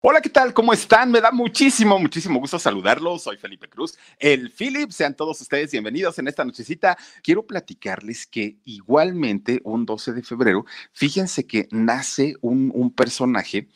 Hola, ¿qué tal? ¿Cómo están? Me da muchísimo, muchísimo gusto saludarlos. Soy Felipe Cruz, el Philip. Sean todos ustedes bienvenidos en esta nochecita. Quiero platicarles que igualmente un 12 de febrero, fíjense que nace un, un personaje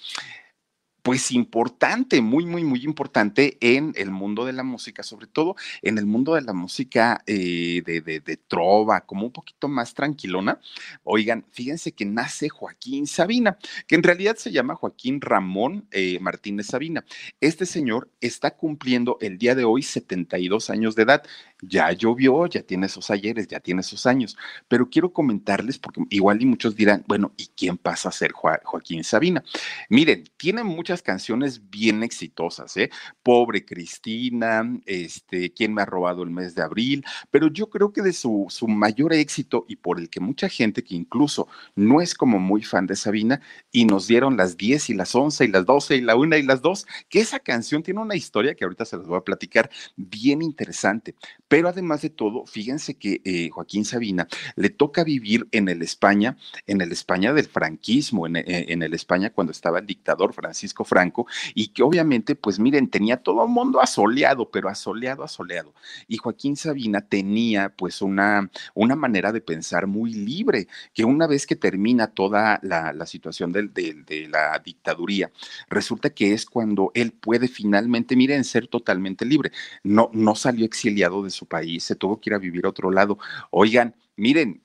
pues importante, muy, muy, muy importante en el mundo de la música, sobre todo en el mundo de la música eh, de, de, trova, como un poquito más tranquilona. Oigan, fíjense que nace Joaquín Sabina, que en realidad se llama Joaquín Ramón eh, Martínez Sabina. Este señor está cumpliendo el día de hoy 72 años de edad. Ya llovió, ya tiene esos ayeres, ya tiene esos años, pero quiero comentarles, porque igual y muchos dirán, bueno, ¿y quién pasa a ser Joaquín Sabina? Miren, tiene muchas canciones bien exitosas, ¿eh? Pobre Cristina, este, ¿Quién me ha robado el mes de abril? Pero yo creo que de su, su mayor éxito y por el que mucha gente que incluso no es como muy fan de Sabina y nos dieron las 10 y las 11 y las 12 y la 1 y las 2, que esa canción tiene una historia que ahorita se las voy a platicar bien interesante. Pero además de todo, fíjense que eh, Joaquín Sabina le toca vivir en el España, en el España del franquismo, en, eh, en el España cuando estaba el dictador Francisco Franco, y que obviamente, pues miren, tenía todo el mundo asoleado, pero asoleado, asoleado. Y Joaquín Sabina tenía pues una, una manera de pensar muy libre, que una vez que termina toda la, situación de, la dictaduría, resulta que es cuando él puede finalmente, miren, ser totalmente libre. No, no salió exiliado de su país, se tuvo que ir a vivir a otro lado. Oigan, miren,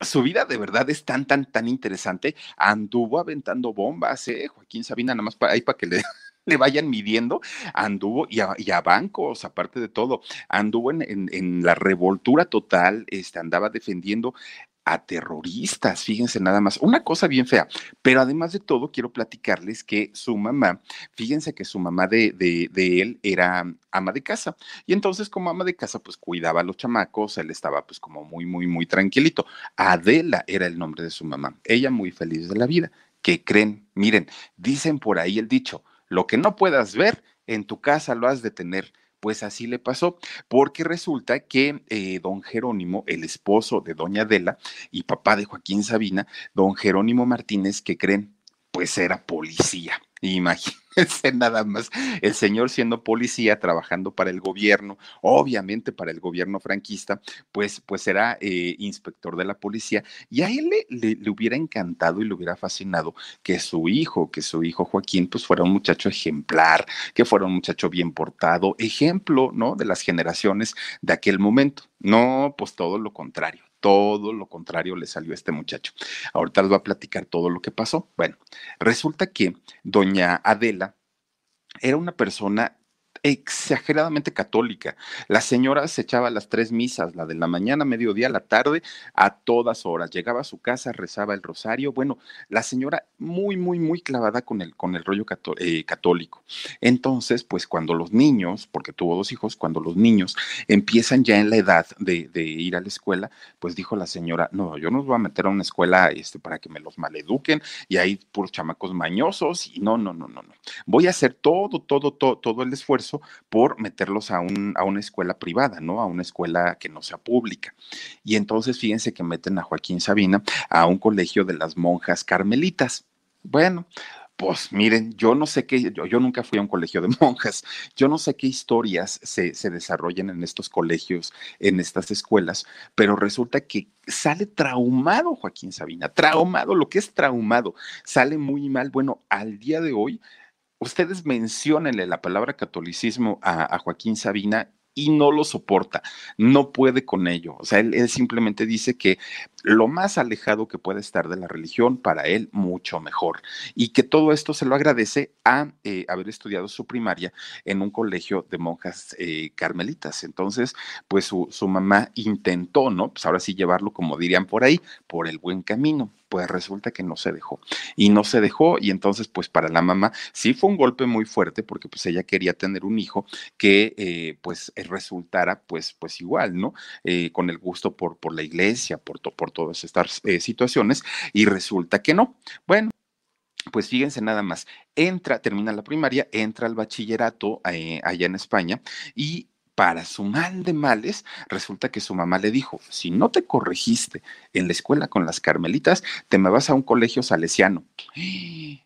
su vida de verdad es tan, tan, tan interesante. Anduvo aventando bombas, ¿eh? Joaquín Sabina, nada más para ahí para que le, le vayan midiendo, anduvo y a, bancos, aparte de todo, anduvo en, en, la revoltura total, este, andaba defendiendo a terroristas, fíjense nada más, una cosa bien fea, pero además de todo quiero platicarles que su mamá, fíjense que su mamá de, de, él era ama de casa y entonces como ama de casa pues cuidaba a los chamacos, él estaba pues como muy, muy, muy tranquilito. Adela era el nombre de su mamá, ella muy feliz de la vida. ¿Qué creen? Miren, dicen por ahí el dicho, lo que no puedas ver, en tu casa lo has de tener. Pues así le pasó, porque resulta que eh, don Jerónimo, el esposo de doña Adela y papá de Joaquín Sabina, don Jerónimo Martínez, que creen, pues era policía. Imagínense nada más, el señor siendo policía, trabajando para el gobierno, obviamente para el gobierno franquista, pues, pues era eh, inspector de la policía y a él le, le, hubiera encantado y le hubiera fascinado que su hijo, que su hijo Joaquín, pues fuera un muchacho ejemplar, que fuera un muchacho bien portado, ejemplo, ¿no? De las generaciones de aquel momento. No, pues todo lo contrario todo lo contrario le salió a este muchacho. Ahorita les voy a platicar todo lo que pasó. Bueno, resulta que doña Adela era una persona exageradamente católica. La señora se echaba las tres misas, la de la mañana, mediodía, la tarde, a todas horas. Llegaba a su casa, rezaba el rosario. Bueno, la señora muy, muy, muy clavada con el, con el rollo eh, católico. Entonces, pues cuando los niños, porque tuvo dos hijos, cuando los niños empiezan ya en la edad de, ir a la escuela, pues dijo la señora, no, yo no los voy a meter a una escuela este, para que me los maleduquen y hay puros chamacos mañosos y no, no, no, no, no. Voy a hacer todo, todo, todo, todo el esfuerzo por meterlos a, un, a una escuela privada, ¿no? A una escuela que no sea pública. Y entonces fíjense que meten a Joaquín Sabina a un colegio de las monjas carmelitas. Bueno, pues miren, yo no sé qué, yo, nunca fui a un colegio de monjas, yo no sé qué historias se, se, desarrollan en estos colegios, en estas escuelas, pero resulta que sale traumado Joaquín Sabina, traumado, lo que es traumado, sale muy mal. Bueno, al día de hoy ustedes menciónenle la palabra catolicismo a, a, Joaquín Sabina y no lo soporta, no puede con ello. O sea, él, simplemente dice que lo más alejado que puede estar de la religión, para él mucho mejor. Y que todo esto se lo agradece a eh, haber estudiado su primaria en un colegio de monjas eh, carmelitas. Entonces, pues su, su mamá intentó, ¿no? Pues ahora sí llevarlo, como dirían por ahí, por el buen camino pues resulta que no se dejó. Y no se dejó y entonces pues para la mamá sí fue un golpe muy fuerte porque pues ella quería tener un hijo que eh, pues resultara pues pues igual, ¿no? Con el gusto por, por la iglesia, por, por todas estas eh, situaciones y resulta que no. Bueno. Pues fíjense nada más, entra, termina la primaria, entra al bachillerato allá en España y para su mal de males, resulta que su mamá le dijo, si no te corregiste en la escuela con las carmelitas, te me vas a un colegio salesiano.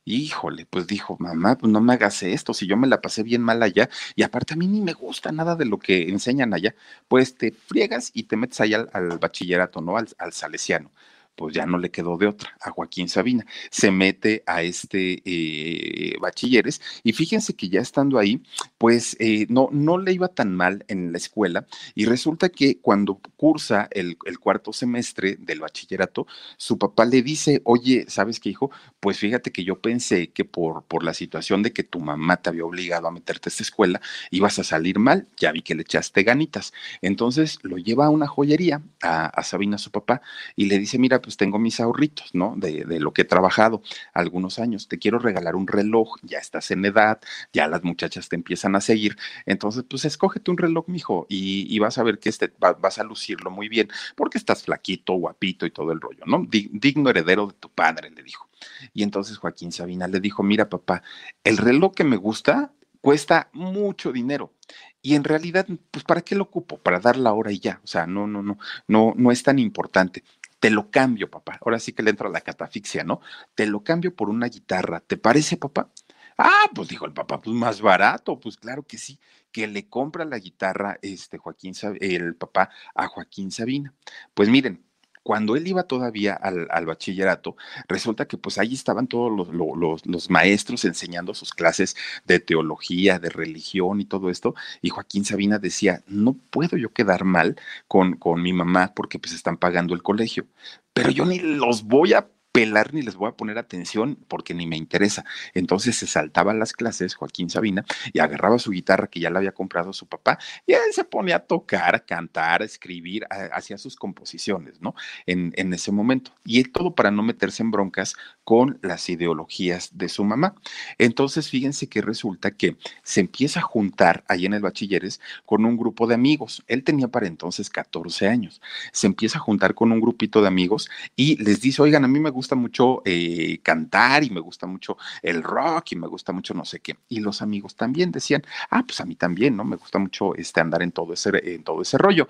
Híjole, pues dijo, mamá, pues no me hagas esto, si yo me la pasé bien mal allá, y aparte a mí ni me gusta nada de lo que enseñan allá, pues te friegas y te metes allá al, bachillerato, ¿no? al salesiano pues ya no le quedó de otra a Joaquín Sabina. Se mete a este eh, bachilleres y fíjense que ya estando ahí, pues eh, no, no le iba tan mal en la escuela y resulta que cuando cursa el, el, cuarto semestre del bachillerato, su papá le dice, oye, ¿sabes qué hijo? Pues fíjate que yo pensé que por, por la situación de que tu mamá te había obligado a meterte a esta escuela, ibas a salir mal, ya vi que le echaste ganitas. Entonces lo lleva a una joyería a, a Sabina, su papá, y le dice, mira, pues tengo mis ahorritos, ¿no? De, de, lo que he trabajado algunos años. Te quiero regalar un reloj, ya estás en edad, ya las muchachas te empiezan a seguir. Entonces, pues escógete un reloj, mijo, y, vas a ver que este, vas a lucirlo muy bien, porque estás flaquito, guapito y todo el rollo, ¿no? Digno heredero de tu padre, le dijo. Y entonces Joaquín Sabina le dijo, mira, papá, el reloj que me gusta cuesta mucho dinero. Y en realidad, pues, ¿para qué lo ocupo? Para dar la hora y ya. O sea, no, no, no, no, no es tan importante te lo cambio, papá. Ahora sí que le entra la catafixia, ¿no? Te lo cambio por una guitarra. ¿Te parece, papá? Ah, pues dijo el papá, pues más barato, pues claro que sí, que le compra la guitarra este Joaquín, el papá a Joaquín Sabina. Pues miren, cuando él iba todavía al, bachillerato, resulta que pues ahí estaban todos los, los, maestros enseñando sus clases de teología, de religión y todo esto, y Joaquín Sabina decía, no puedo yo quedar mal con, con mi mamá porque pues están pagando el colegio, pero yo ni los voy a pelar ni les voy a poner atención porque ni me interesa. Entonces se saltaba las clases Joaquín Sabina y agarraba su guitarra que ya la había comprado su papá y él se ponía a tocar, a cantar, a escribir, hacía sus composiciones, ¿no? En, en ese momento. Y todo para no meterse en broncas con las ideologías de su mamá. Entonces, fíjense que resulta que se empieza a juntar ahí en el bachilleres con un grupo de amigos. Él tenía para entonces 14 años. Se empieza a juntar con un grupito de amigos y les dice, oigan, a mí me gusta gusta mucho eh, cantar y me gusta mucho el rock y me gusta mucho no sé qué. Y los amigos también decían, ah, pues a mí también, ¿no? Me gusta mucho este, andar en todo ese, en todo ese rollo.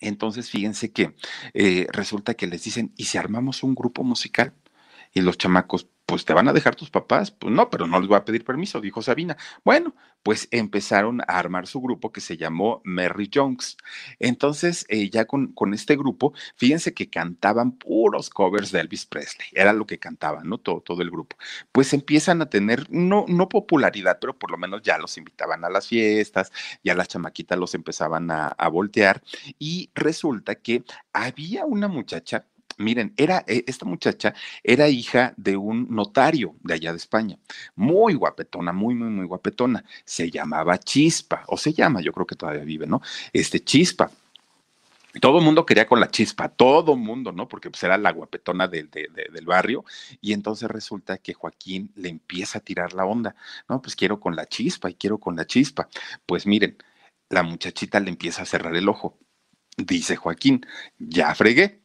Entonces, fíjense que eh, resulta que les dicen, ¿y si armamos un grupo musical? Y los chamacos, pues te van a dejar tus papás, pues no, pero no les voy a pedir permiso, dijo Sabina. Bueno, pues empezaron a armar su grupo que se llamó Mary Jones. Entonces, eh, ya con, con, este grupo, fíjense que cantaban puros covers de Elvis Presley, era lo que cantaban, ¿no? Todo, todo el grupo. Pues empiezan a tener, no, no popularidad, pero por lo menos ya los invitaban a las fiestas, ya las chamaquitas los empezaban a, a voltear y resulta que había una muchacha Miren, era, eh, esta muchacha era hija de un notario de allá de España, muy guapetona, muy, muy, muy guapetona. Se llamaba Chispa, o se llama, yo creo que todavía vive, ¿no? Este Chispa. Todo el mundo quería con la chispa, todo el mundo, ¿no? Porque pues era la guapetona del barrio. Y entonces resulta que Joaquín le empieza a tirar la onda. No, pues quiero con la chispa y quiero con la chispa. Pues miren, la muchachita le empieza a cerrar el ojo. Dice Joaquín, ya fregué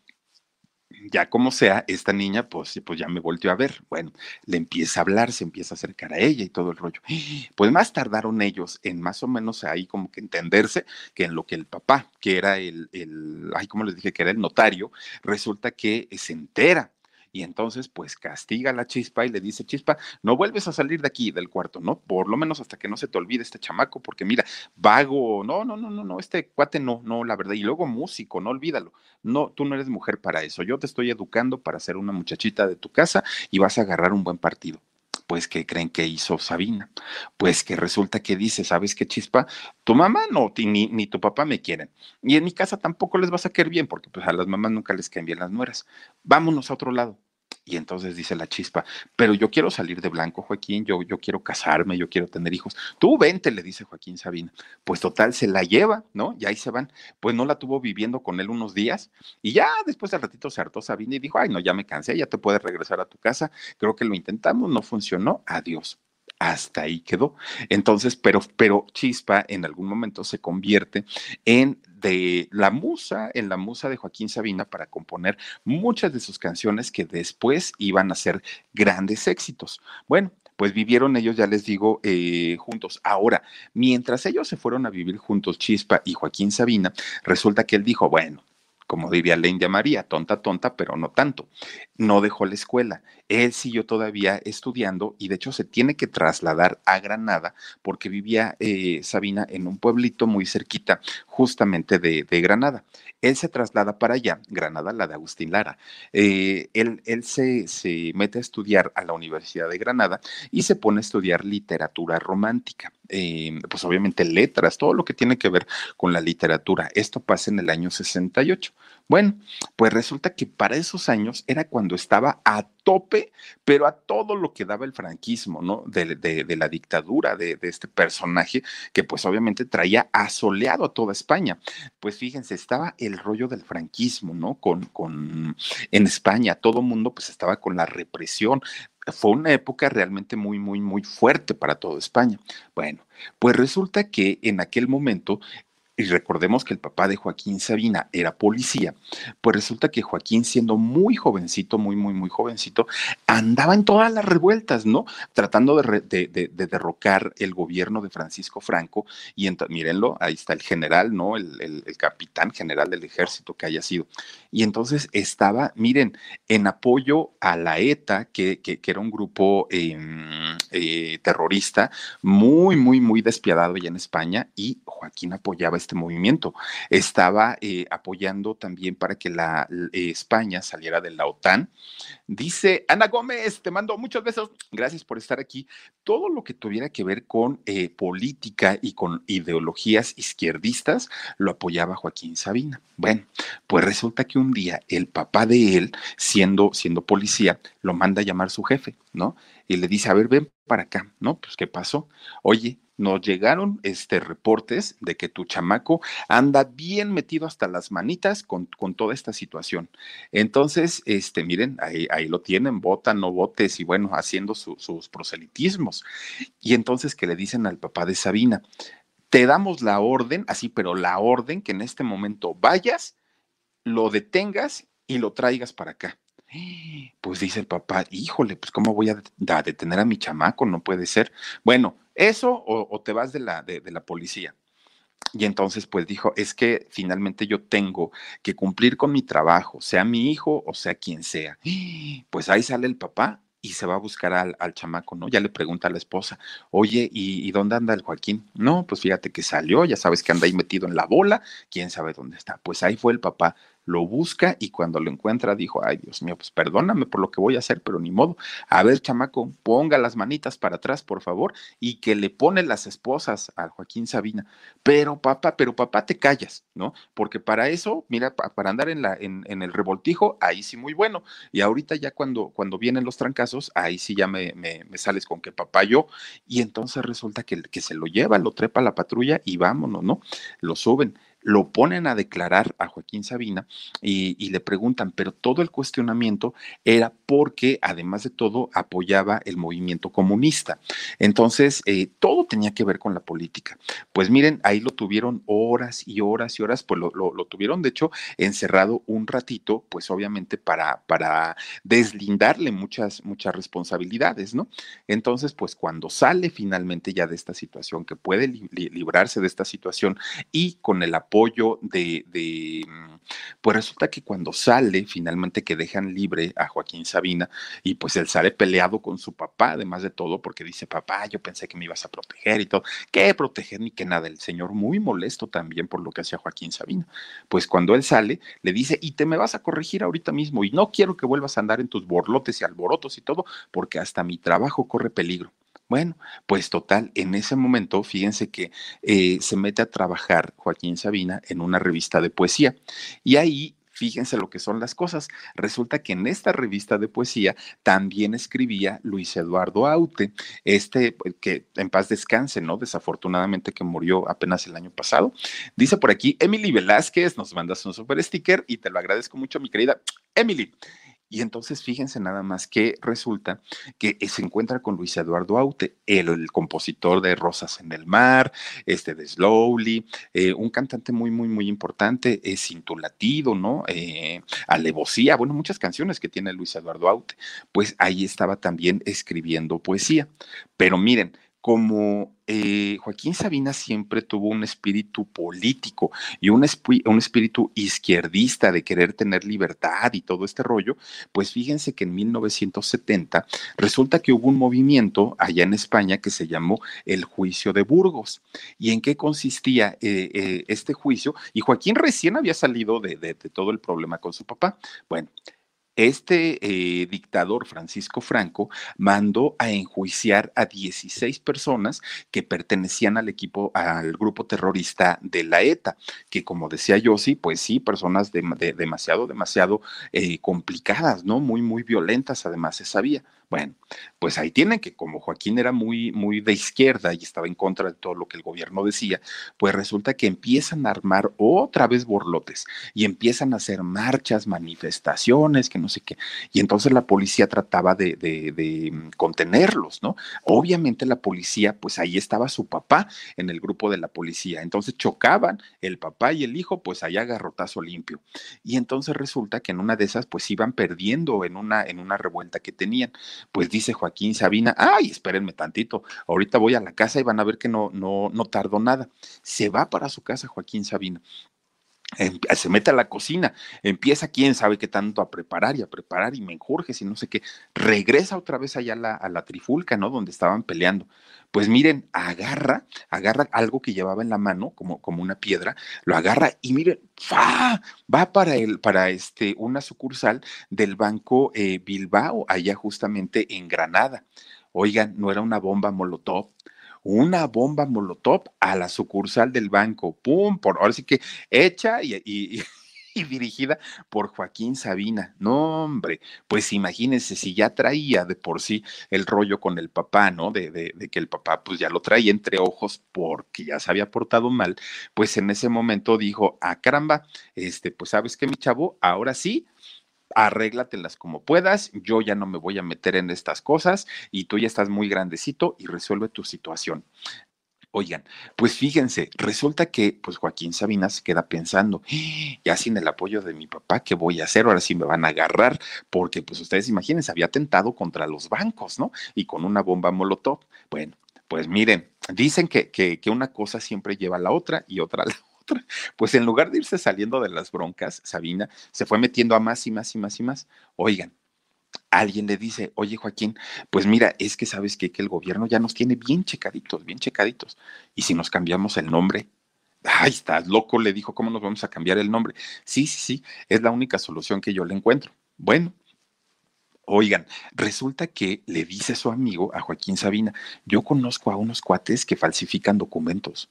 ya como sea, esta niña, pues, pues ya me volteó a ver. Bueno, le empieza a hablar, se empieza a acercar a ella y todo el rollo. Pues más tardaron ellos en más o menos ahí como que entenderse que en lo que el papá, que era el, el ay, como les dije, que era el notario, resulta que se entera y entonces pues castiga a la chispa y le dice, chispa, no vuelves a salir de aquí del cuarto, ¿no? Por lo menos hasta que no se te olvide este chamaco, porque mira, vago, no, no, no, no, no, este cuate no, no, la verdad, y luego músico, no olvídalo, no, tú no eres mujer para eso, yo te estoy educando para ser una muchachita de tu casa y vas a agarrar un buen partido pues ¿qué creen que hizo Sabina? Pues que resulta que dice, ¿sabes qué chispa? Tu mamá no, ni, ni tu papá me quieren. Y en mi casa tampoco les vas a querer bien, porque pues a las mamás nunca les caen bien las nueras. Vámonos a otro lado. Y entonces dice la chispa, pero yo quiero salir de blanco, Joaquín, yo, yo quiero casarme, yo quiero tener hijos. Tú vente, le dice Joaquín Sabina. Pues total, se la lleva, ¿no? Y ahí se van. Pues no la tuvo viviendo con él unos días y ya después de ratito se hartó Sabina y dijo, ay, no, ya me cansé, ya te puedes regresar a tu casa. Creo que lo intentamos, no funcionó, adiós hasta ahí quedó. Entonces, pero, pero Chispa en algún momento se convierte en de la musa, en la musa de Joaquín Sabina para componer muchas de sus canciones que después iban a ser grandes éxitos. Bueno, pues vivieron ellos, ya les digo, eh, juntos. Ahora, mientras ellos se fueron a vivir juntos, Chispa y Joaquín Sabina, resulta que él dijo, bueno, como diría India María, tonta, tonta, pero no tanto. No dejó la escuela. Él siguió todavía estudiando y de hecho se tiene que trasladar a Granada porque vivía eh, Sabina en un pueblito muy cerquita justamente de, Granada. Él se traslada para allá, Granada, la de Agustín Lara. Eh, él, él se, se mete a estudiar a la Universidad de Granada y se pone a estudiar literatura romántica. Eh, pues obviamente letras, todo lo que tiene que ver con la literatura. Esto pasa en el año 68. Bueno, pues resulta que para esos años era cuando estaba a tope, pero a todo lo que daba el franquismo, ¿no? De, la dictadura de, este personaje que pues obviamente traía asoleado a toda España. Pues fíjense, estaba el rollo del franquismo, ¿no? Con, con en España, todo mundo pues estaba con la represión, fue una época realmente muy, muy, muy fuerte para toda España. Bueno, pues resulta que en aquel momento y recordemos que el papá de Joaquín Sabina era policía, pues resulta que Joaquín, siendo muy jovencito, muy, muy, muy jovencito, andaba en todas las revueltas, ¿no? Tratando de, derrocar el gobierno de Francisco Franco. Y mírenlo, ahí está el general, ¿no? El, capitán general del ejército que haya sido. Y entonces estaba, miren, en apoyo a la ETA, que, que, era un grupo em, eh, terrorista muy, muy, muy despiadado allá en España, y Joaquín apoyaba este movimiento. Estaba eh, apoyando también para que la eh, España saliera de la OTAN. Dice Ana Gómez, te mando muchos besos. Gracias por estar aquí. Todo lo que tuviera que ver con eh, política y con ideologías izquierdistas lo apoyaba Joaquín Sabina. Bueno, pues resulta que un día el papá de él, siendo, siendo policía, lo manda a llamar su jefe, ¿no? Y le dice, a ver, ven para acá, ¿no? Pues, ¿qué pasó? Oye, nos llegaron este, reportes de que tu chamaco anda bien metido hasta las manitas con, con toda esta situación. Entonces, este, miren, ahí, ahí lo tienen, votan, no votes y bueno, haciendo sus proselitismos. Y entonces que le dicen al papá de Sabina, te damos la orden, así, pero la orden que en este momento vayas, lo detengas y lo traigas para acá. Pues dice el papá, híjole, pues cómo voy a detener a mi chamaco, no puede ser. Bueno, eso o, te vas de la, de, la policía. Y entonces, pues dijo, es que finalmente yo tengo que cumplir con mi trabajo, sea mi hijo o sea quien sea. Pues ahí sale el papá y se va a buscar al, al chamaco, ¿no? Ya le pregunta a la esposa, oye, ¿y, ¿y, dónde anda el Joaquín? No, pues fíjate que salió, ya sabes que anda ahí metido en la bola, quién sabe dónde está. Pues ahí fue el papá lo busca y cuando lo encuentra dijo, ay Dios mío, pues perdóname por lo que voy a hacer, pero ni modo. A ver, chamaco, ponga las manitas para atrás, por favor, y que le pone las esposas a Joaquín Sabina. Pero papá, pero papá, te callas, ¿no? Porque para eso, mira, para andar en, la, en, el revoltijo, ahí sí muy bueno. Y ahorita ya cuando, cuando vienen los trancazos, ahí sí ya me, me, sales con que papá yo. Y entonces resulta que, que se lo lleva, lo trepa la patrulla y vámonos, ¿no? Lo suben lo ponen a declarar a Joaquín Sabina y, le preguntan, pero todo el cuestionamiento era porque, además de todo, apoyaba el movimiento comunista. Entonces, eh, todo tenía que ver con la política. Pues miren, ahí lo tuvieron horas y horas y horas, pues lo, tuvieron, de hecho, encerrado un ratito, pues obviamente para, deslindarle muchas, muchas responsabilidades, ¿no? Entonces, pues cuando sale finalmente ya de esta situación, que puede librarse de esta situación y con el apoyo apoyo de, de, mm, pues resulta que cuando sale, finalmente que dejan libre a Joaquín Sabina, y pues él sale peleado con su papá, además de todo, porque dice, papá, yo pensé que me ibas a proteger y todo, ¿qué proteger ni que nada? El señor muy molesto también por lo que hacía Joaquín Sabina. Pues cuando él sale, le dice, y te me vas a corregir ahorita mismo, y no quiero que vuelvas a andar en tus borlotes y alborotos y todo, porque hasta mi trabajo corre peligro. Bueno, pues total, en ese momento, fíjense que eh, se mete a trabajar Joaquín Sabina en una revista de poesía y ahí fíjense lo que son las cosas. Resulta que en esta revista de poesía también escribía Luis Eduardo Aute, este pues, que en paz descanse, ¿no? Desafortunadamente que murió apenas el año pasado. Dice por aquí, Emily Velázquez, nos mandas un super sticker y te lo agradezco mucho, mi querida Emily. Y entonces fíjense nada más que resulta que se encuentra con Luis Eduardo Aute, el, compositor de Rosas en el Mar, este de Slowly, eh, un cantante muy, muy, muy importante, es Cintulatido, ¿no? Eh, Alevosía, bueno, muchas canciones que tiene Luis Eduardo Aute. Pues ahí estaba también escribiendo poesía. Pero miren, como eh, Joaquín Sabina siempre tuvo un espíritu político y un, un, espíritu izquierdista de querer tener libertad y todo este rollo, pues fíjense que en 1970 resulta que hubo un movimiento allá en España que se llamó el juicio de Burgos. ¿Y en qué consistía eh, eh, este juicio? Y Joaquín recién había salido de, de todo el problema con su papá. Bueno, este eh, dictador Francisco Franco mandó a enjuiciar a 16 personas que pertenecían al equipo, al grupo terrorista de la ETA, que como decía Yossi, pues sí, personas de, demasiado, demasiado eh, complicadas, ¿no? Muy, muy violentas, además se sabía. Bueno, pues ahí tienen que como Joaquín era muy, muy de izquierda y estaba en contra de todo lo que el gobierno decía, pues resulta que empiezan a armar otra vez borlotes y empiezan a hacer marchas, manifestaciones, que no sé qué. Y entonces la policía trataba de, de, de mm, contenerlos, ¿no? Obviamente la policía, pues ahí estaba su papá en el grupo de la policía. Entonces chocaban el papá y el hijo, pues allá garrotazo limpio. Y entonces resulta que en una de esas, pues iban perdiendo en una, en una revuelta que tenían pues dice Joaquín Sabina, ay, espérenme tantito, ahorita voy a la casa y van a ver que no, no, no tardó nada. Se va para su casa Joaquín Sabina se mete a la cocina, empieza quién sabe qué tanto a preparar y a preparar y me enjurges y no sé qué, regresa otra vez allá a la, a la trifulca, ¿no? Donde estaban peleando. Pues miren, agarra, agarra algo que llevaba en la mano, como, como una piedra, lo agarra y miren, ¡fa! va para, el, para este, una sucursal del Banco eh, Bilbao, allá justamente en Granada. Oigan, no era una bomba molotov, una bomba molotov a la sucursal del banco. ¡Pum! Por, ahora sí que hecha y, y dirigida por Joaquín Sabina. No, hombre, pues imagínense si ya traía de por sí el rollo con el papá, ¿no? De, de, de, que el papá pues ya lo traía entre ojos porque ya se había portado mal, pues en ese momento dijo, ah, caramba, este, pues sabes que mi chavo, ahora sí, arréglatelas como puedas, yo ya no me voy a meter en estas cosas y tú ya estás muy grandecito y resuelve tu situación. Oigan, pues fíjense, resulta que pues Joaquín Sabina se queda pensando, ya sin el apoyo de mi papá, ¿qué voy a hacer? Ahora sí me van a agarrar, porque pues ustedes imagínense, había atentado contra los bancos, ¿no? Y con una bomba molotov. Bueno, pues miren, dicen que, que, que una cosa siempre lleva a la otra y otra a la Pues en lugar de irse saliendo de las broncas, Sabina se fue metiendo a más y más y más y más. Oigan, alguien le dice, oye Joaquín, pues mira, es que sabes que, que el gobierno ya nos tiene bien checaditos, bien checaditos. Y si nos cambiamos el nombre, ay, estás loco, le dijo, ¿cómo nos vamos a cambiar el nombre? Sí, sí, sí, es la única solución que yo le encuentro. Bueno, Oigan, resulta que le dice su amigo, a Joaquín Sabina, yo conozco a unos cuates que falsifican documentos.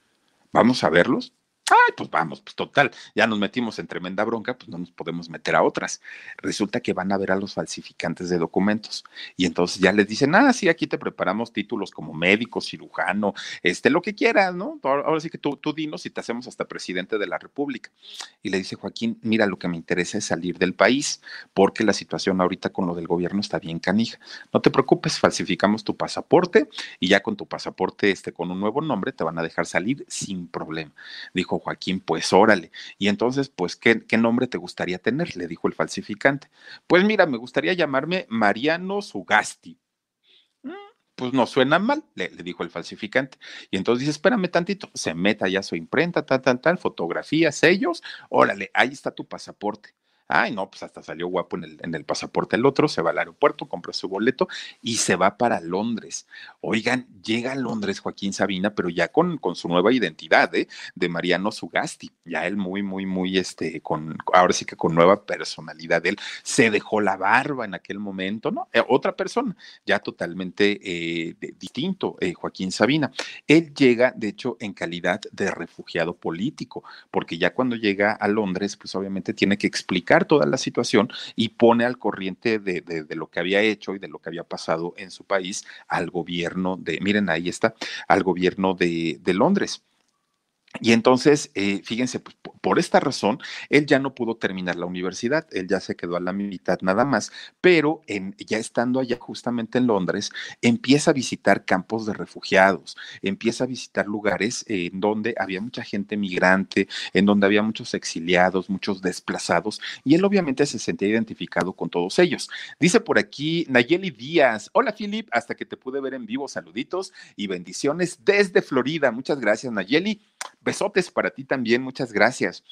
¿Vamos a verlos? Ay, pues vamos, pues total, ya nos metimos en tremenda bronca, pues no nos podemos meter a otras. Resulta que van a ver a los falsificantes de documentos y entonces ya les dicen, ah, sí, aquí te preparamos títulos como médico, cirujano, este, lo que quieras, ¿no? Ahora sí que tú, tú dinos y te hacemos hasta presidente de la República. Y le dice Joaquín, mira, lo que me interesa es salir del país porque la situación ahorita con lo del gobierno está bien canija. No te preocupes, falsificamos tu pasaporte y ya con tu pasaporte, este, con un nuevo nombre, te van a dejar salir sin problema. Dijo Joaquín, pues órale. Y entonces, pues, ¿qué, ¿qué, nombre te gustaría tener? Le dijo el falsificante. Pues mira, me gustaría llamarme Mariano Sugasti. Mm, pues no suena mal, le, le, dijo el falsificante. Y entonces dice, espérame tantito, se meta ya su imprenta, tal, tal, tal, fotografía, sellos, órale, ahí está tu pasaporte. Ay, no, pues hasta salió guapo en el, en el pasaporte el otro, se va al aeropuerto, compra su boleto y se va para Londres. Oigan, llega a Londres Joaquín Sabina, pero ya con, con su nueva identidad, ¿eh? De Mariano Sugasti. Ya él muy, muy, muy, este, con, ahora sí que con nueva personalidad. Él se dejó la barba en aquel momento, ¿no? Eh, otra persona, ya totalmente eh, distinto, eh, Joaquín Sabina. Él llega, de hecho, en calidad de refugiado político, porque ya cuando llega a Londres, pues obviamente tiene que explicar toda la situación y pone al corriente de, de, lo que había hecho y de lo que había pasado en su país al gobierno de, miren, ahí está, al gobierno de, de Londres. Y entonces, eh, fíjense, pues, Por esta razón, él ya no pudo terminar la universidad, él ya se quedó a la mitad nada más, pero en, ya estando allá justamente en Londres, empieza a visitar campos de refugiados, empieza a visitar lugares en donde había mucha gente migrante, en donde había muchos exiliados, muchos desplazados, y él obviamente se sentía identificado con todos ellos. Dice por aquí Nayeli Díaz, hola Philip, hasta que te pude ver en vivo, saluditos y bendiciones desde Florida. Muchas gracias Nayeli. Besotes para ti también, muchas gracias.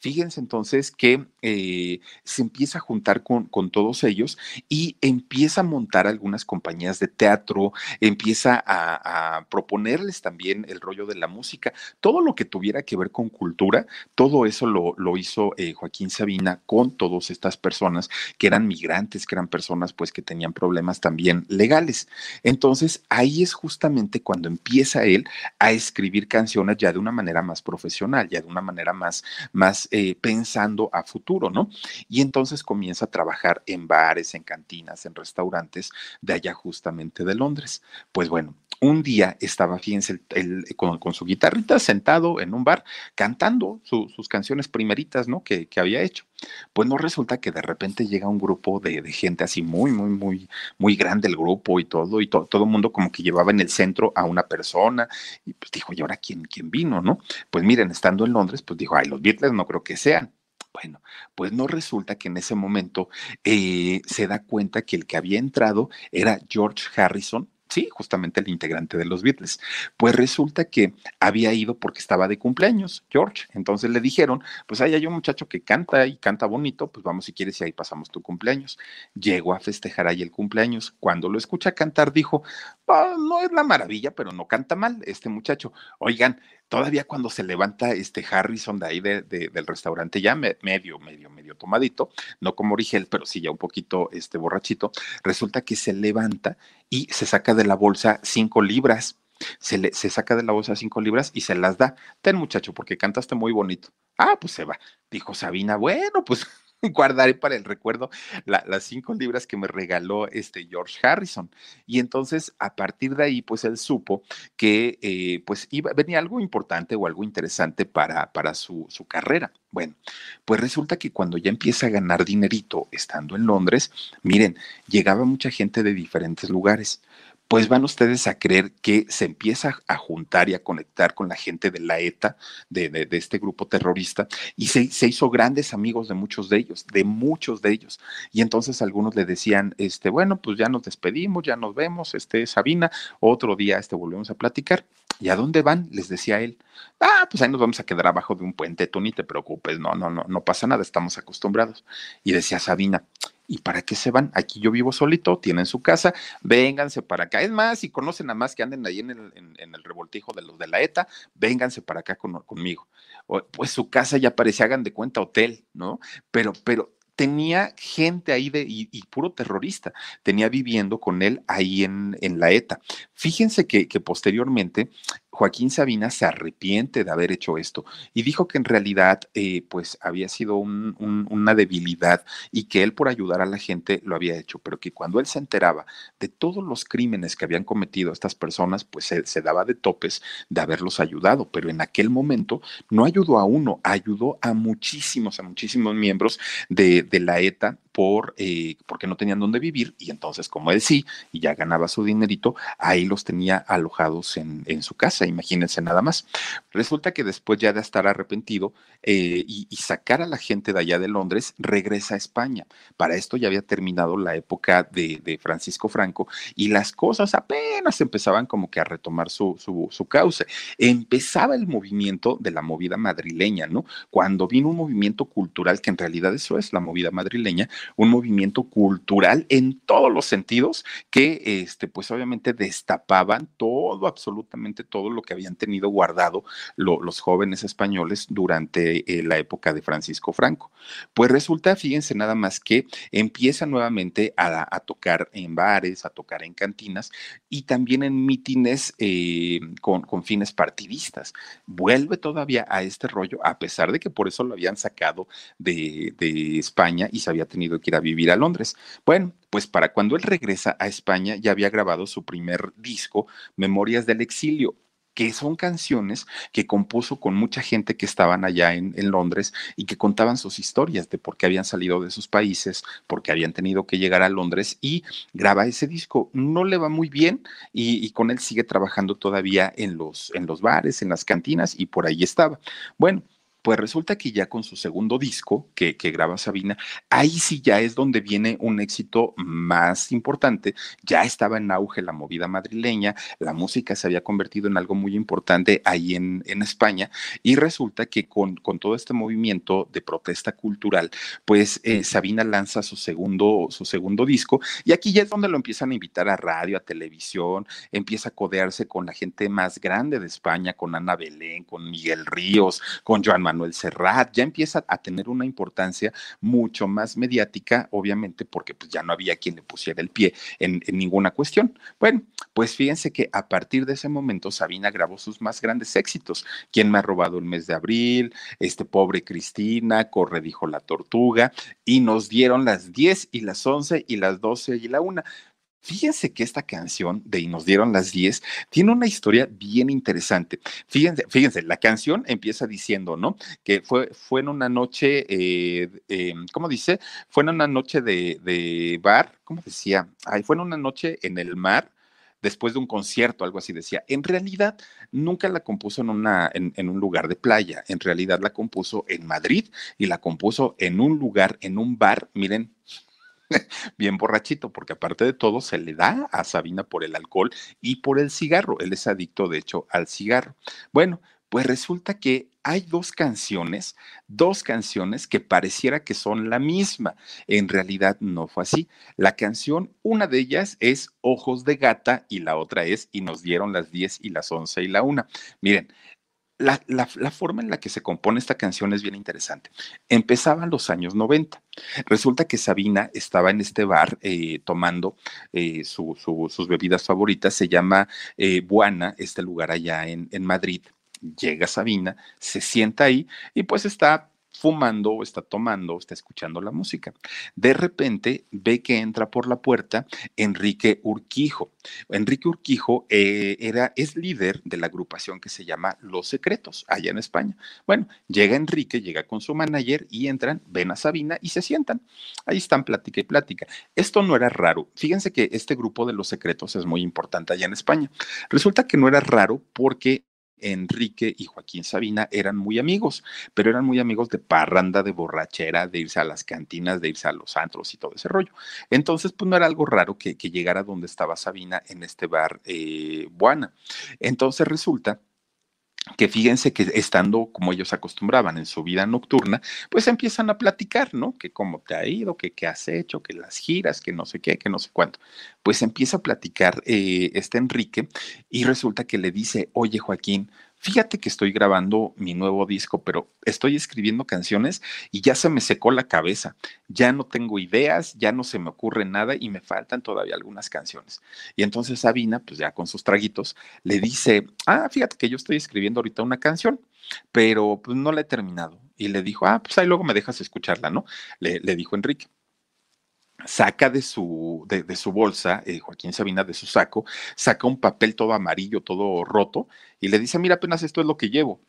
Fíjense entonces que eh, se empieza a juntar con, con, todos ellos y empieza a montar algunas compañías de teatro, empieza a, proponerles también el rollo de la música, todo lo que tuviera que ver con cultura, todo eso lo, lo hizo eh, Joaquín Sabina con todas estas personas que eran migrantes, que eran personas pues que tenían problemas también legales. Entonces ahí es justamente cuando empieza él a escribir canciones ya de una manera más profesional, ya de una manera más, más eh, pensando a futuro, ¿no? Y entonces comienza a trabajar en bares, en cantinas, en restaurantes de allá justamente de Londres. Pues bueno, un día estaba, fíjense, con, su guitarrita sentado en un bar cantando sus canciones primeritas, ¿no? Que, había hecho. Pues no resulta que de repente llega un grupo de, gente así muy, muy, muy, muy grande el grupo y todo, y todo el mundo como que llevaba en el centro a una persona, y pues dijo, ¿y ahora quién, quién vino, no? Pues miren, estando en Londres, pues dijo, ay, los Beatles no creo que sean. Bueno, pues no resulta que en ese momento eh, se da cuenta que el que había entrado era George Harrison, Sí, justamente el integrante de los Beatles. Pues resulta que había ido porque estaba de cumpleaños, George. Entonces le dijeron, pues ahí hay un muchacho que canta y canta bonito, pues vamos si quieres y ahí pasamos tu cumpleaños. Llegó a festejar ahí el cumpleaños. Cuando lo escucha cantar, dijo, ah, no es la maravilla, pero no canta mal este muchacho. Oigan, todavía cuando se levanta este Harrison de ahí del restaurante, ya medio, medio, medio tomadito, no como Origel, pero sí ya un poquito este borrachito, resulta que se levanta y se saca de la bolsa cinco libras. Se, le, se saca de la bolsa cinco libras y se las da. Ten muchacho, porque cantaste muy bonito. Ah, pues se va. Dijo Sabina, bueno, pues guardaré para el recuerdo las cinco libras que me regaló este George Harrison. Y entonces, a partir de ahí, pues él supo que eh, pues iba, venía algo importante o algo interesante para, para su, su carrera. Bueno, pues resulta que cuando ya empieza a ganar dinerito estando en Londres, miren, llegaba mucha gente de diferentes lugares pues van ustedes a creer que se empieza a juntar y a conectar con la gente de la ETA, de, este grupo terrorista, y se, hizo grandes amigos de muchos de ellos, de muchos de ellos. Y entonces algunos le decían, este, bueno, pues ya nos despedimos, ya nos vemos, este, Sabina, otro día este, volvemos a platicar. ¿Y a dónde van? Les decía él. Ah, pues ahí nos vamos a quedar abajo de un puente, tú ni te preocupes, no, no, no, no pasa nada, estamos acostumbrados. Y decía Sabina, ¿Y para qué se van? Aquí yo vivo solito, tienen su casa, vénganse para acá. Es más, si conocen a más que anden ahí en el, en, el revoltijo de los de la ETA, vénganse para acá conmigo. pues su casa ya parecía, hagan de cuenta, hotel, ¿no? Pero, pero tenía gente ahí de, y, puro terrorista, tenía viviendo con él ahí en, en la ETA. Fíjense que, posteriormente Joaquín Sabina se arrepiente de haber hecho esto y dijo que en realidad eh, pues había sido una debilidad y que él por ayudar a la gente lo había hecho, pero que cuando él se enteraba de todos los crímenes que habían cometido estas personas, pues se, daba de topes de haberlos ayudado, pero en aquel momento no ayudó a uno, ayudó a muchísimos, a muchísimos miembros de la ETA por, eh, porque no tenían dónde vivir y entonces como él sí y ya ganaba su dinerito, ahí los tenía alojados en, en su casa, imagínense nada más. Resulta que después ya de estar arrepentido eh, y, sacar a la gente de allá de Londres, regresa a España. Para esto ya había terminado la época de, de Francisco Franco y las cosas apenas empezaban como que a retomar su, su, su cauce. Empezaba el movimiento de la movida madrileña, ¿no? Cuando vino un movimiento cultural, que en realidad eso es la movida madrileña, un movimiento cultural en todos los sentidos que, este, pues obviamente destapaban todo, absolutamente todo lo que habían tenido guardado los jóvenes españoles durante eh, la época de Francisco Franco. Pues resulta, fíjense nada más que empieza nuevamente a, tocar en bares, a tocar en cantinas y también en mítines eh, con, fines partidistas. Vuelve todavía a este rollo, a pesar de que por eso lo habían sacado de, de España y se había tenido que ir a vivir a Londres. Bueno, pues para cuando él regresa a España ya había grabado su primer disco, Memorias del Exilio. que son canciones que compuso con mucha gente que estaban allá en, Londres y que contaban sus historias de por qué habían salido de sus países, por qué habían tenido que llegar a Londres y graba ese disco. No le va muy bien y, con él sigue trabajando todavía en los, en los bares, en las cantinas y por ahí estaba. Bueno, pues resulta que ya con su segundo disco que, graba Sabina, ahí sí ya es donde viene un éxito más importante. Ya estaba en auge la movida madrileña, la música se había convertido en algo muy importante ahí en, España y resulta que con, todo este movimiento de protesta cultural, pues eh, Sabina lanza su segundo, su segundo disco y aquí ya es donde lo empiezan a invitar a radio, a televisión, empieza a codearse con la gente más grande de España, con Ana Belén, con Miguel Ríos, con Joan Manuel Manuel Serrat, ya empieza a tener una importancia mucho más mediática, obviamente, porque pues, ya no había quien le pusiera el pie en, ninguna cuestión. Bueno, pues fíjense que a partir de ese momento Sabina grabó sus más grandes éxitos. ¿Quién me ha robado el mes de abril? Este pobre Cristina, Corre dijo la tortuga, y nos dieron las 10 y las 11 y las 12 y la 1. Fíjense que esta canción de Y nos dieron las 10 tiene una historia bien interesante. Fíjense, fíjense, la canción empieza diciendo, ¿no? Que fue, fue en una noche, eh, em, ¿cómo dice? Fue en una noche de, bar, ¿cómo decía? Ay, fue en una noche en el mar después de un concierto, algo así decía. En realidad, nunca la compuso en, una, en, un lugar de playa, en realidad la compuso en Madrid y la compuso en un lugar, en un bar, miren, bien borrachito, porque aparte de todo se le da a Sabina por el alcohol y por el cigarro. Él es adicto, de hecho, al cigarro. Bueno, pues resulta que hay dos canciones, dos canciones que pareciera que son la misma. En realidad no fue así. La canción, una de ellas es Ojos de Gata y la otra es Y nos dieron las 10 y las 11 y la 1. Miren, la, forma en la que se compone esta canción es bien interesante. Empezaban los años 90. Resulta que Sabina estaba en este bar eh, tomando eh, sus bebidas favoritas. Se llama eh, Buana, este lugar allá en, en Madrid. Llega Sabina, se sienta ahí y pues está fumando o está tomando está escuchando la música. De repente ve que entra por la puerta Enrique Urquijo. Enrique Urquijo eh, era, es líder de la agrupación que se llama Los Secretos, allá en España. Bueno, llega Enrique, llega con su manager y entran, ven a Sabina y se sientan. Ahí están plática y plática. Esto no era raro. Fíjense que este grupo de Los Secretos es muy importante allá en España. Resulta que no era raro porque Enrique y Joaquín Sabina eran muy amigos, pero eran muy amigos de parranda, de borrachera, de irse a las cantinas, de irse a los antros y todo ese rollo. Entonces, pues no era algo raro que, llegara donde estaba Sabina en este bar eh, Buana. Entonces resulta que fíjense que estando como ellos acostumbraban en su vida nocturna, pues empiezan a platicar, ¿no? Que cómo te ha ido, que qué has hecho, que las giras, que no sé qué, que no sé cuánto. Pues empieza a platicar eh, este Enrique y resulta que le dice, oye Joaquín, Fíjate que estoy grabando mi nuevo disco, pero estoy escribiendo canciones y ya se me secó la cabeza. Ya no tengo ideas, ya no se me ocurre nada y me faltan todavía algunas canciones. Y entonces Sabina, pues ya con sus traguitos, le dice, ah, fíjate que yo estoy escribiendo ahorita una canción, pero pues no la he terminado. Y le dijo, ah, pues ahí luego me dejas escucharla, ¿no? Le, le dijo Enrique saca de su, de, su bolsa, eh, Joaquín Sabina, de su saco, saca un papel todo amarillo, todo roto, y le dice, mira, apenas esto es lo que llevo.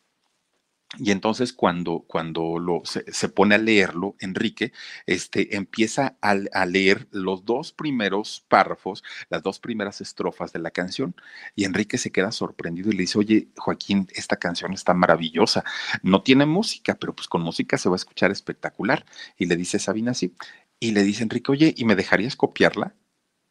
Y entonces cuando, cuando lo, se, pone a leerlo, Enrique, este, empieza a, a, leer los dos primeros párrafos, las dos primeras estrofas de la canción. Y Enrique se queda sorprendido y le dice, oye, Joaquín, esta canción está maravillosa. No tiene música, pero pues con música se va a escuchar espectacular. Y le dice Sabina así, y le dice Enrique, oye, ¿y me dejarías copiarla?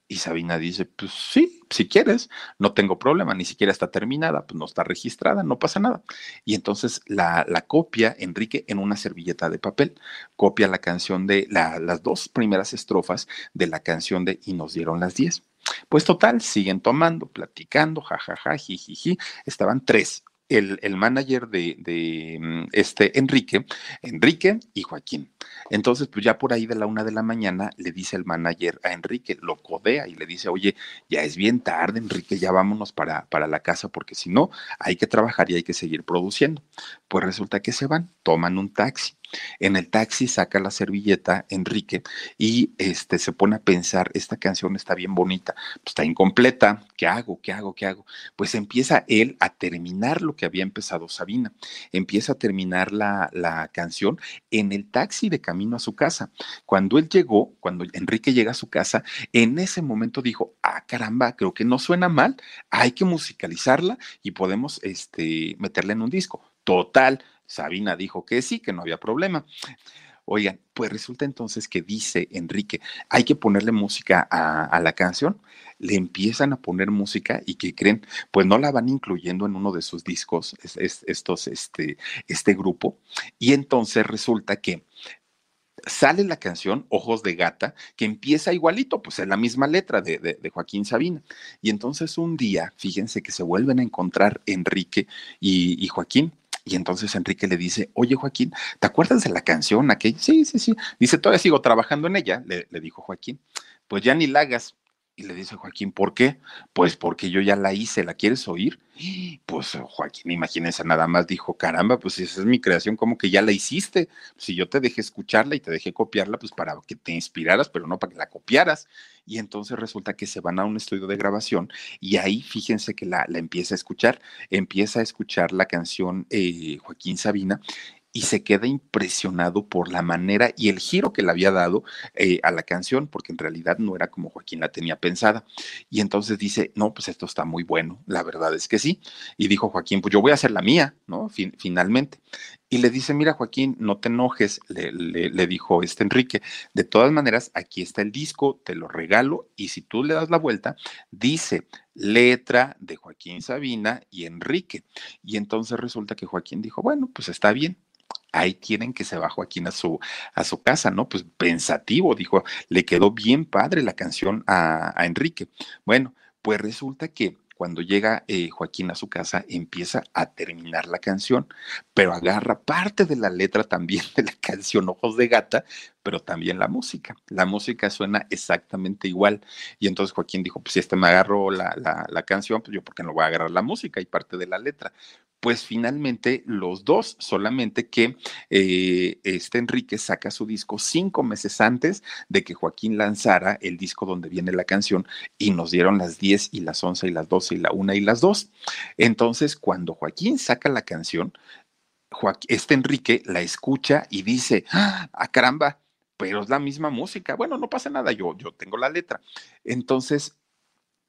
Y Sabina dice, pues sí, si quieres, no tengo problema, ni siquiera está terminada, pues no está registrada, no pasa nada. Y entonces la, la copia Enrique en una servilleta de papel, copia la canción de las dos primeras estrofas de la canción de Y nos dieron las diez. Pues total, siguen tomando, platicando, jajaja, jijiji, estaban tres, el, el, manager de, de, mm, este Enrique, Enrique y Joaquín. Entonces, pues ya por ahí de la una de la mañana le dice el manager a Enrique, lo codea y le dice, oye, ya es bien tarde, Enrique, ya vámonos para, para la casa porque si no, hay que trabajar y hay que seguir produciendo. Pues resulta que se van, toman un taxi. En el taxi saca la servilleta Enrique y este, se pone a pensar, esta canción está bien bonita, pues está incompleta, ¿qué hago? ¿Qué hago? ¿Qué hago? Pues empieza él a terminar lo que había empezado Sabina, empieza a terminar la, la canción en el taxi de camino a su casa. Cuando él llegó, cuando Enrique llega a su casa, en ese momento dijo, ah, caramba, creo que no suena mal, hay que musicalizarla y podemos este, meterla en un disco. Total, Sabina dijo que sí, que no había problema. Oigan, pues resulta entonces que dice Enrique, hay que ponerle música a, la canción. Le empiezan a poner música y que creen, pues no la van incluyendo en uno de sus discos, estos, este, este grupo. Y entonces resulta que sale la canción Ojos de Gata, que empieza igualito, pues en la misma letra de, Joaquín Sabina. Y entonces un día, fíjense que se vuelven a encontrar Enrique y Joaquín y entonces Enrique le dice, oye Joaquín, ¿te acuerdas de la canción aquella? Sí, sí, sí. Dice, todavía sigo trabajando en ella, le, dijo Joaquín. Pues ya ni la hagas. Y le dice Joaquín, ¿por qué? Pues porque yo ya la hice, ¿la quieres oír? Pues Joaquín, imagínense, nada más dijo, caramba, pues esa es mi creación, como que ya la hiciste. Si yo te dejé escucharla y te dejé copiarla, pues para que te inspiraras, pero no para que la copiaras. Y entonces resulta que se van a un estudio de grabación y ahí fíjense que la, la empieza a escuchar, empieza a escuchar la canción eh, Joaquín Sabina y se queda impresionado por la manera y el giro que le había dado eh, a la canción, porque en realidad no era como Joaquín la tenía pensada. Y entonces dice, no, pues esto está muy bueno, la verdad es que sí. Y dijo Joaquín, pues yo voy a hacer la mía, ¿no? finalmente. Y le dice, mira Joaquín, no te enojes, le, le, dijo este Enrique. De todas maneras, aquí está el disco, te lo regalo y si tú le das la vuelta, dice letra de Joaquín Sabina y Enrique. Y entonces resulta que Joaquín dijo, bueno, pues está bien, ahí tienen que se va Joaquín a su, a su casa, ¿no? Pues pensativo, dijo, le quedó bien padre la canción a, Enrique. Bueno, pues resulta que cuando llega eh, Joaquín a su casa, empieza a terminar la canción, pero agarra parte de la letra también de la canción Ojos de Gata, pero también la música. La música suena exactamente igual. Y entonces Joaquín dijo, pues si este me agarró la, la, la canción, pues yo por qué no voy a agarrar la música y parte de la letra pues finalmente los dos, solamente que eh, este Enrique saca su disco cinco meses antes de que Joaquín lanzara el disco donde viene la canción y nos dieron las 10 y las 11 y las 12 y la 1 y las 2. Entonces, cuando Joaquín saca la canción, este Enrique la escucha y dice, ah, caramba, pero es la misma música. Bueno, no pasa nada, yo, yo tengo la letra. Entonces,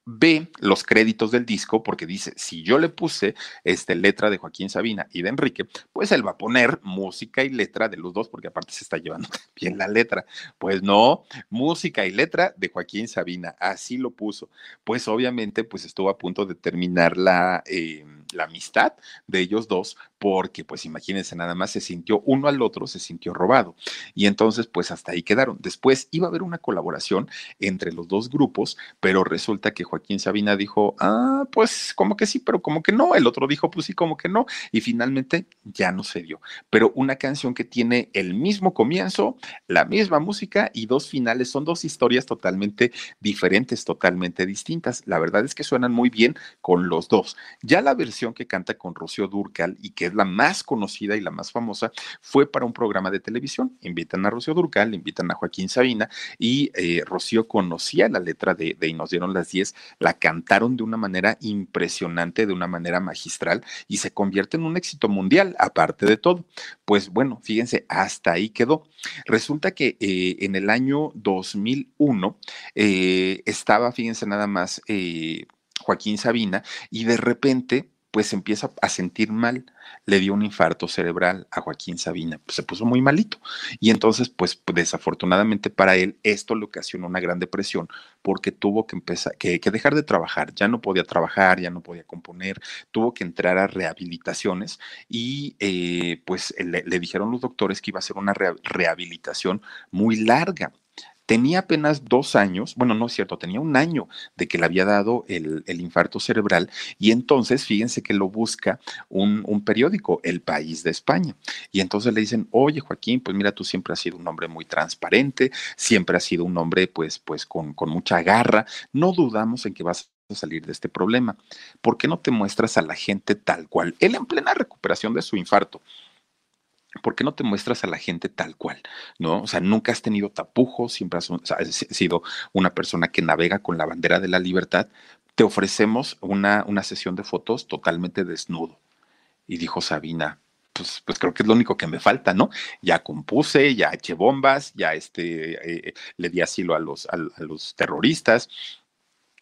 ve los créditos del disco porque dice, si yo le puse este, letra de Joaquín Sabina y de Enrique, pues él va a poner música y letra de los dos porque aparte se está llevando bien la letra. Pues no, música y letra de Joaquín Sabina, así lo puso. Pues obviamente pues estuvo a punto de terminar la, eh, la amistad de ellos dos porque pues imagínense nada más se sintió uno al otro, se sintió robado. Y entonces pues hasta ahí quedaron. Después iba a haber una colaboración entre los dos grupos, pero resulta que Joaquín Sabina dijo, ah, pues como que sí, pero como que no. El otro dijo, pues sí, como que no. Y finalmente ya no se dio. Pero una canción que tiene el mismo comienzo, la misma música y dos finales, son dos historias totalmente diferentes, totalmente distintas. La verdad es que suenan muy bien con los dos. Ya la versión que canta con Rocío Durcal y que la más conocida y la más famosa, fue para un programa de televisión. Invitan a Rocío Durcal, invitan a Joaquín Sabina y eh, Rocío conocía la letra de, de Y nos dieron las 10 la cantaron de una manera impresionante, de una manera magistral y se convierte en un éxito mundial, aparte de todo. Pues bueno, fíjense, hasta ahí quedó. Resulta que eh, en el año 2001 eh, estaba, fíjense nada más, eh, Joaquín Sabina y de repente pues empieza a sentir mal. Le dio un infarto cerebral a Joaquín Sabina, pues se puso muy malito. Y entonces, pues desafortunadamente para él, esto le ocasionó una gran depresión porque tuvo que empezar, que, dejar de trabajar. Ya no podía trabajar, ya no podía componer, tuvo que entrar a rehabilitaciones y eh, pues le, dijeron los doctores que iba a ser una rehabilitación muy larga Tenía apenas dos años, bueno, no es cierto, tenía un año de que le había dado el, infarto cerebral y entonces fíjense que lo busca un, periódico, El País de España. Y entonces le dicen, oye Joaquín, pues mira, tú siempre has sido un hombre muy transparente, siempre has sido un hombre pues, pues con, con mucha garra, no dudamos en que vas a salir de este problema. ¿Por qué no te muestras a la gente tal cual? Él en plena recuperación de su infarto ¿por qué no te muestras a la gente tal cual? ¿No? O sea, nunca has tenido tapujos, siempre has, sido una persona que navega con la bandera de la libertad. Te ofrecemos una, una sesión de fotos totalmente desnudo. Y dijo Sabina, pues, pues, creo que es lo único que me falta, ¿no? Ya compuse, ya eché bombas, ya este, eh, le di asilo a los, a los terroristas,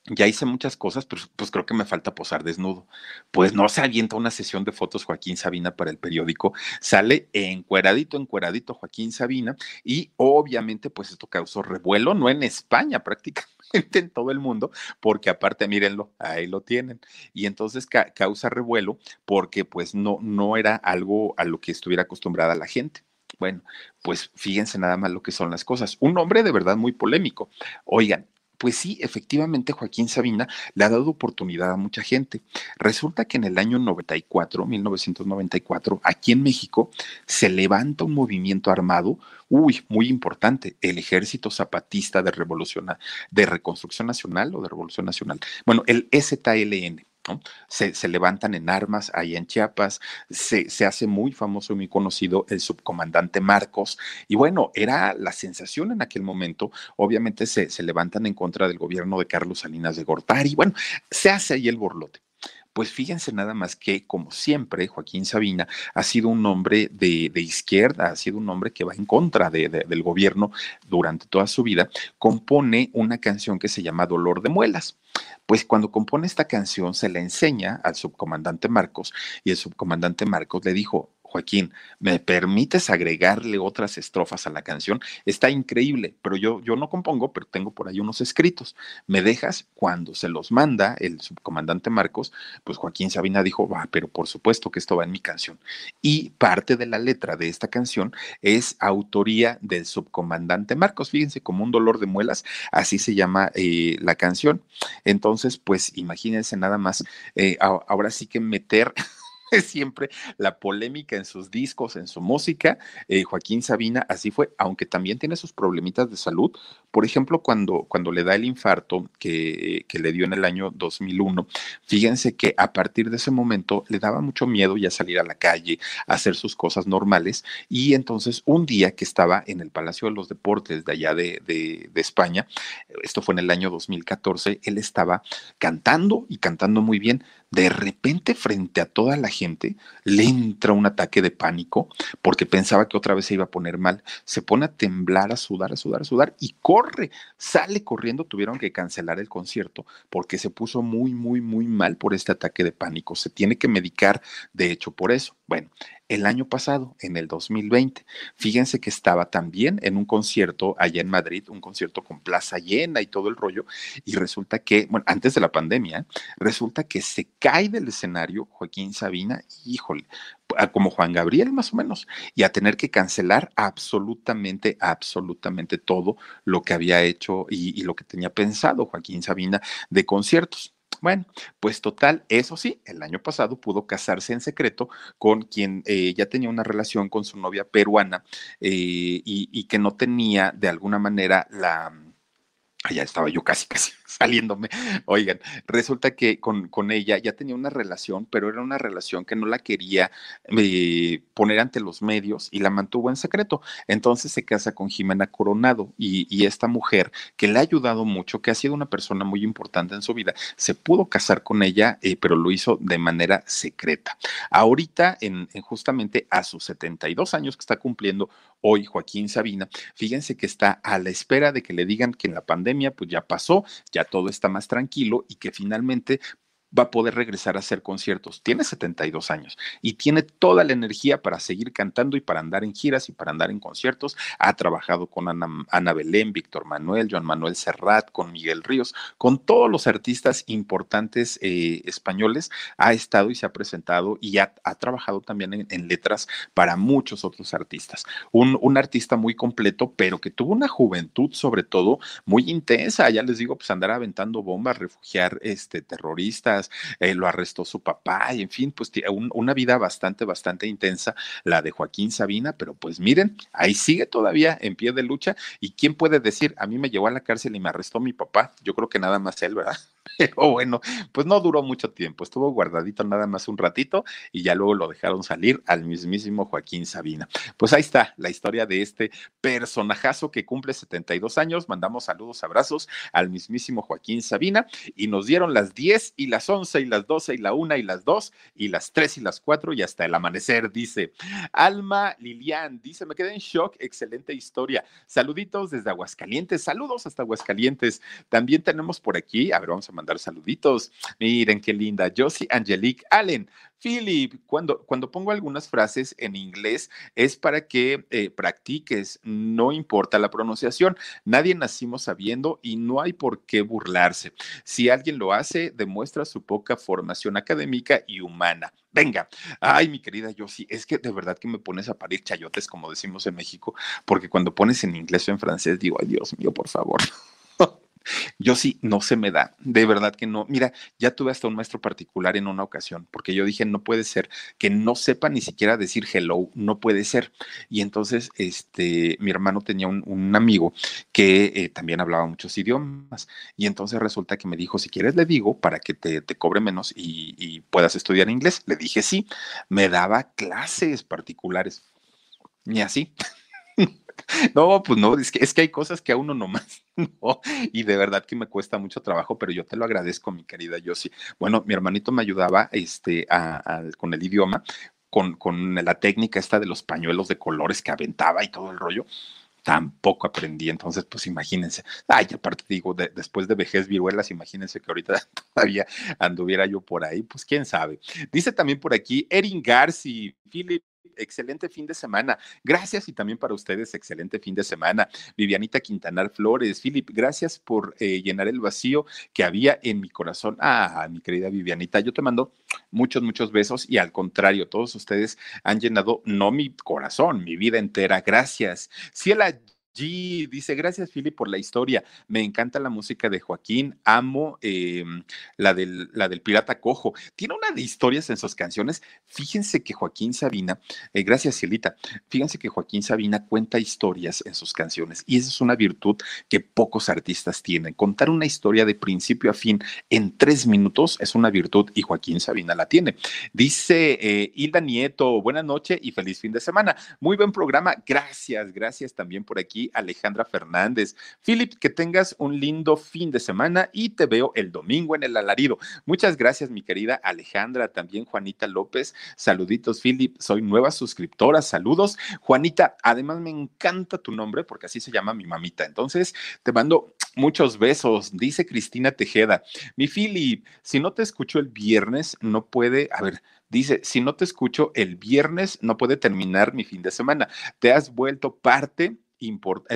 ya hice muchas cosas, pero pues creo que me falta posar desnudo. Pues no se avienta una sesión de fotos Joaquín Sabina para el periódico, sale encueradito, encueradito Joaquín Sabina y obviamente pues esto causó revuelo, no en España prácticamente en todo el mundo, porque aparte, mírenlo, ahí lo tienen. Y entonces causa revuelo porque pues no, no era algo a lo que estuviera acostumbrada la gente. Bueno, pues fíjense nada más lo que son las cosas. Un hombre de verdad muy polémico. Oigan, pues sí, efectivamente Joaquín Sabina le ha dado oportunidad a mucha gente. Resulta que en el año 94, 1994, aquí en México, se levanta un movimiento armado, uy, muy importante, el Ejército Zapatista de Revolución, de Reconstrucción Nacional o de Revolución Nacional. Bueno, el STLN se, levantan en armas ahí en Chiapas, se, hace muy famoso y muy conocido el subcomandante Marcos, y bueno, era la sensación en aquel momento, obviamente se, se levantan en contra del gobierno de Carlos Salinas de Gortari, bueno, se hace ahí el borlote. Pues fíjense nada más que, como siempre, Joaquín Sabina ha sido un hombre de, izquierda, ha sido un hombre que va en contra del gobierno durante toda su vida, compone una canción que se llama Dolor de Muelas. Pues cuando compone esta canción se la enseña al subcomandante Marcos y el subcomandante Marcos le dijo, Joaquín, ¿me permites agregarle otras estrofas a la canción? Está increíble, pero yo, yo no compongo, pero tengo por ahí unos escritos. ¿Me dejas? Cuando se los manda el subcomandante Marcos, pues Joaquín Sabina dijo, va, pero por supuesto que esto va en mi canción. Y parte de la letra de esta canción es autoría del subcomandante Marcos. Fíjense, como un dolor de muelas, así se llama eh, la canción. Entonces, pues imagínense nada más, eh, ahora sí que meter siempre la polémica en sus discos, en su música. Eh, Joaquín Sabina así fue, aunque también tiene sus problemitas de salud. Por ejemplo, cuando, cuando le da el infarto que, que le dio en el año 2001, fíjense que a partir de ese momento le daba mucho miedo ya salir a la calle, a hacer sus cosas normales. Y entonces un día que estaba en el Palacio de los Deportes de allá de, de, de España, esto fue en el año 2014, él estaba cantando y cantando muy bien de repente frente a toda la gente le entra un ataque de pánico porque pensaba que otra vez se iba a poner mal. Se pone a temblar, a sudar, a sudar, a sudar y corre, sale corriendo. Tuvieron que cancelar el concierto porque se puso muy, muy, muy mal por este ataque de pánico. Se tiene que medicar, de hecho, por eso. Bueno, el año pasado, en el 2020. Fíjense que estaba también en un concierto allá en Madrid, un concierto con plaza llena y todo el rollo, y resulta que, bueno, antes de la pandemia, resulta que se cae del escenario Joaquín Sabina, híjole, como Juan Gabriel más o menos, y a tener que cancelar absolutamente, absolutamente todo lo que había hecho y, y lo que tenía pensado Joaquín Sabina de conciertos. Bueno, pues total, eso sí, el año pasado pudo casarse en secreto con quien eh, ya tenía una relación con su novia peruana eh, y, que no tenía de alguna manera la... Allá estaba yo casi, casi saliéndome. Oigan, resulta que con, con, ella ya tenía una relación, pero era una relación que no la quería eh, poner ante los medios y la mantuvo en secreto. Entonces se casa con Jimena Coronado y, y, esta mujer que le ha ayudado mucho, que ha sido una persona muy importante en su vida, se pudo casar con ella, eh, pero lo hizo de manera secreta. Ahorita, en, en justamente a sus 72 años que está cumpliendo hoy Joaquín Sabina, fíjense que está a la espera de que le digan que en la pandemia pues ya pasó, ya todo está más tranquilo y que finalmente va a poder regresar a hacer conciertos. Tiene 72 años y tiene toda la energía para seguir cantando y para andar en giras y para andar en conciertos. Ha trabajado con Ana, Belén, Víctor Manuel, Joan Manuel Serrat, con Miguel Ríos, con todos los artistas importantes eh, españoles. Ha estado y se ha presentado y ha, trabajado también en, letras para muchos otros artistas. Un, un artista muy completo, pero que tuvo una juventud sobre todo muy intensa. Ya les digo, pues andar aventando bombas, refugiar este, terroristas eh, lo arrestó su papá y en fin, pues una vida bastante, bastante intensa, la de Joaquín Sabina, pero pues miren, ahí sigue todavía en pie de lucha y quién puede decir, a mí me llevó a la cárcel y me arrestó mi papá, yo creo que nada más él, ¿verdad? Pero bueno, pues no duró mucho tiempo, estuvo guardadito nada más un ratito y ya luego lo dejaron salir al mismísimo Joaquín Sabina. Pues ahí está la historia de este personajazo que cumple 72 años. Mandamos saludos, abrazos al mismísimo Joaquín Sabina y nos dieron las 10 y las 11 y las 12 y la 1 y las 2 y las 3 y las 4 y hasta el amanecer, dice. Alma Lilian dice, me quedé en shock, excelente historia. Saluditos desde Aguascalientes, saludos hasta Aguascalientes. También tenemos por aquí, a ver, vamos a mandar saluditos. Miren qué linda. Josie Angelique Allen. Philip, cuando, cuando pongo algunas frases en inglés es para que eh, practiques, no importa la pronunciación. Nadie nacimos sabiendo y no hay por qué burlarse. Si alguien lo hace, demuestra su poca formación académica y humana. Venga, ay, mi querida Josie, es que de verdad que me pones a parir chayotes, como decimos en México, porque cuando pones en inglés o en francés digo, ay, Dios mío, por favor. Yo sí, no se me da, de verdad que no. Mira, ya tuve hasta un maestro particular en una ocasión, porque yo dije, no puede ser que no sepa ni siquiera decir hello, no puede ser. Y entonces, este, mi hermano tenía un, amigo que eh, también hablaba muchos idiomas, y entonces resulta que me dijo, si quieres le digo para que te, te cobre menos y, y puedas estudiar inglés. Le dije, sí, me daba clases particulares. Ni así. No, pues no, es que, es que hay cosas que a uno nomás no, y de verdad que me cuesta mucho trabajo, pero yo te lo agradezco, mi querida Yossi. Bueno, mi hermanito me ayudaba este, con el idioma, con, con la técnica esta de los pañuelos de colores que aventaba y todo el rollo tampoco aprendí. Entonces, pues imagínense. Ay, aparte digo, después de vejez viruelas, imagínense que ahorita todavía anduviera yo por ahí, pues quién sabe. Dice también por aquí Erin Garci, Philip excelente fin de semana. Gracias y también para ustedes, excelente fin de semana. Vivianita Quintanar Flores, Philip, gracias por eh, llenar el vacío que había en mi corazón. Ah, mi querida Vivianita, yo te mando muchos, muchos besos y al contrario, todos ustedes han llenado no mi corazón, mi vida entera. Gracias. Ciela G dice, gracias Philip por la historia. Me encanta la música de Joaquín, amo em, la, del, la del Pirata Cojo. Tiene una de historias en sus canciones. Fíjense que Joaquín Sabina, eh, gracias Cielita, fíjense que Joaquín Sabina cuenta historias en sus canciones y esa es una virtud que pocos artistas tienen. Contar una historia de principio a fin en tres minutos es una virtud y Joaquín Sabina la tiene. Dice eh, Hilda Nieto, buenas noches y feliz fin de semana. Muy buen programa. Gracias, gracias también por aquí Alejandra Fernández. Philip, que tengas un lindo fin de semana y te veo el domingo en el alarido. Muchas gracias, mi querida Alejandra, también Juanita López. Saluditos, Philip, soy nueva suscriptora. Saludos, Juanita. Además, me encanta tu nombre porque así se llama mi mamita. Entonces, te mando muchos besos. Dice Cristina Tejeda. Mi Philip, si no te escucho el viernes, no puede, a ver, Dice, si no te escucho el viernes, no puede terminar mi fin de semana. Te has vuelto parte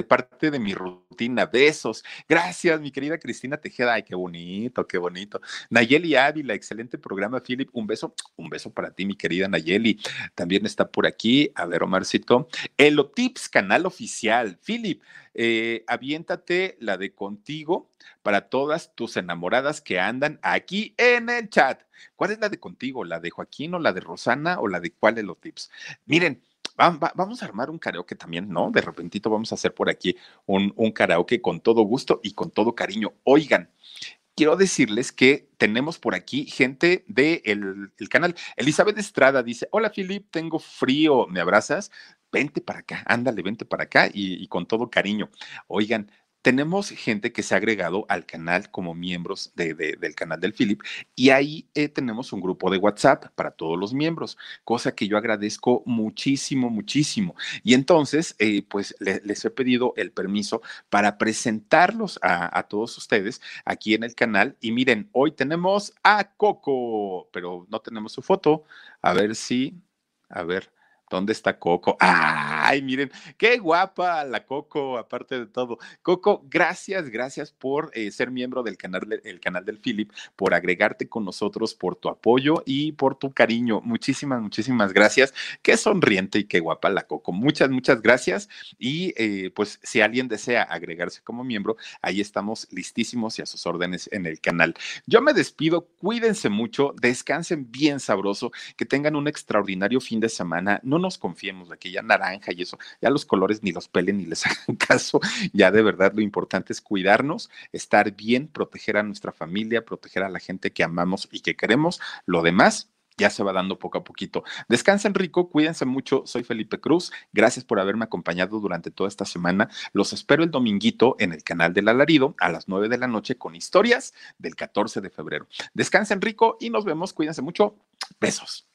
parte de mi rutina. Besos. Gracias, mi querida Cristina Tejeda. Ay, qué bonito, qué bonito. Nayeli Ávila, excelente programa, Philip. Un beso, un beso para ti, mi querida Nayeli. También está por aquí, a ver, Omarcito. Elotips, canal oficial. Philip, eh, aviéntate la de contigo para todas tus enamoradas que andan aquí en el chat. ¿Cuál es la de contigo? ¿La de Joaquín o la de Rosana o la de cuál Elotips? Miren, vamos a armar un karaoke también, ¿no? De repentito vamos a hacer por aquí un, karaoke con todo gusto y con todo cariño. Oigan, quiero decirles que tenemos por aquí gente del el canal. Elizabeth Estrada dice, hola Filip, tengo frío, ¿me abrazas? Vente para acá, ándale, vente para acá y con todo cariño. Oigan, tenemos gente que se ha agregado al canal como miembros de, del canal del Philip y ahí eh, tenemos un grupo de WhatsApp para todos los miembros, cosa que yo agradezco muchísimo, muchísimo. Y entonces, eh, pues les he pedido el permiso para presentarlos a todos ustedes aquí en el canal. Y miren, hoy tenemos a Coco, pero no tenemos su foto. A ver si, a ver. ¿Dónde está Coco? Ay, miren, qué guapa la Coco, aparte de todo. Coco, gracias, gracias por eh, ser miembro del canal, el canal del Philip, por agregarte con nosotros, por tu apoyo y por tu cariño. Muchísimas, muchísimas gracias. Qué sonriente y qué guapa la Coco. Muchas, muchas gracias. Y eh, pues si alguien desea agregarse como miembro, ahí estamos listísimos y a sus órdenes en el canal. Yo me despido, cuídense mucho, descansen bien sabroso, que tengan un extraordinario fin de semana. Nos confiemos de aquella naranja y eso. Ya los colores ni los pelen ni les hagan caso. Ya de verdad lo importante es cuidarnos, estar bien, proteger a nuestra familia, proteger a la gente que amamos y que queremos. Lo demás ya se va dando poco a poquito. Descansen rico, cuídense mucho. Soy Felipe Cruz. Gracias por haberme acompañado durante toda esta semana. Los espero el dominguito en el canal del Alarido a las 9 de la noche con historias del 14 de febrero. Descansen rico y nos vemos. Cuídense mucho. Besos.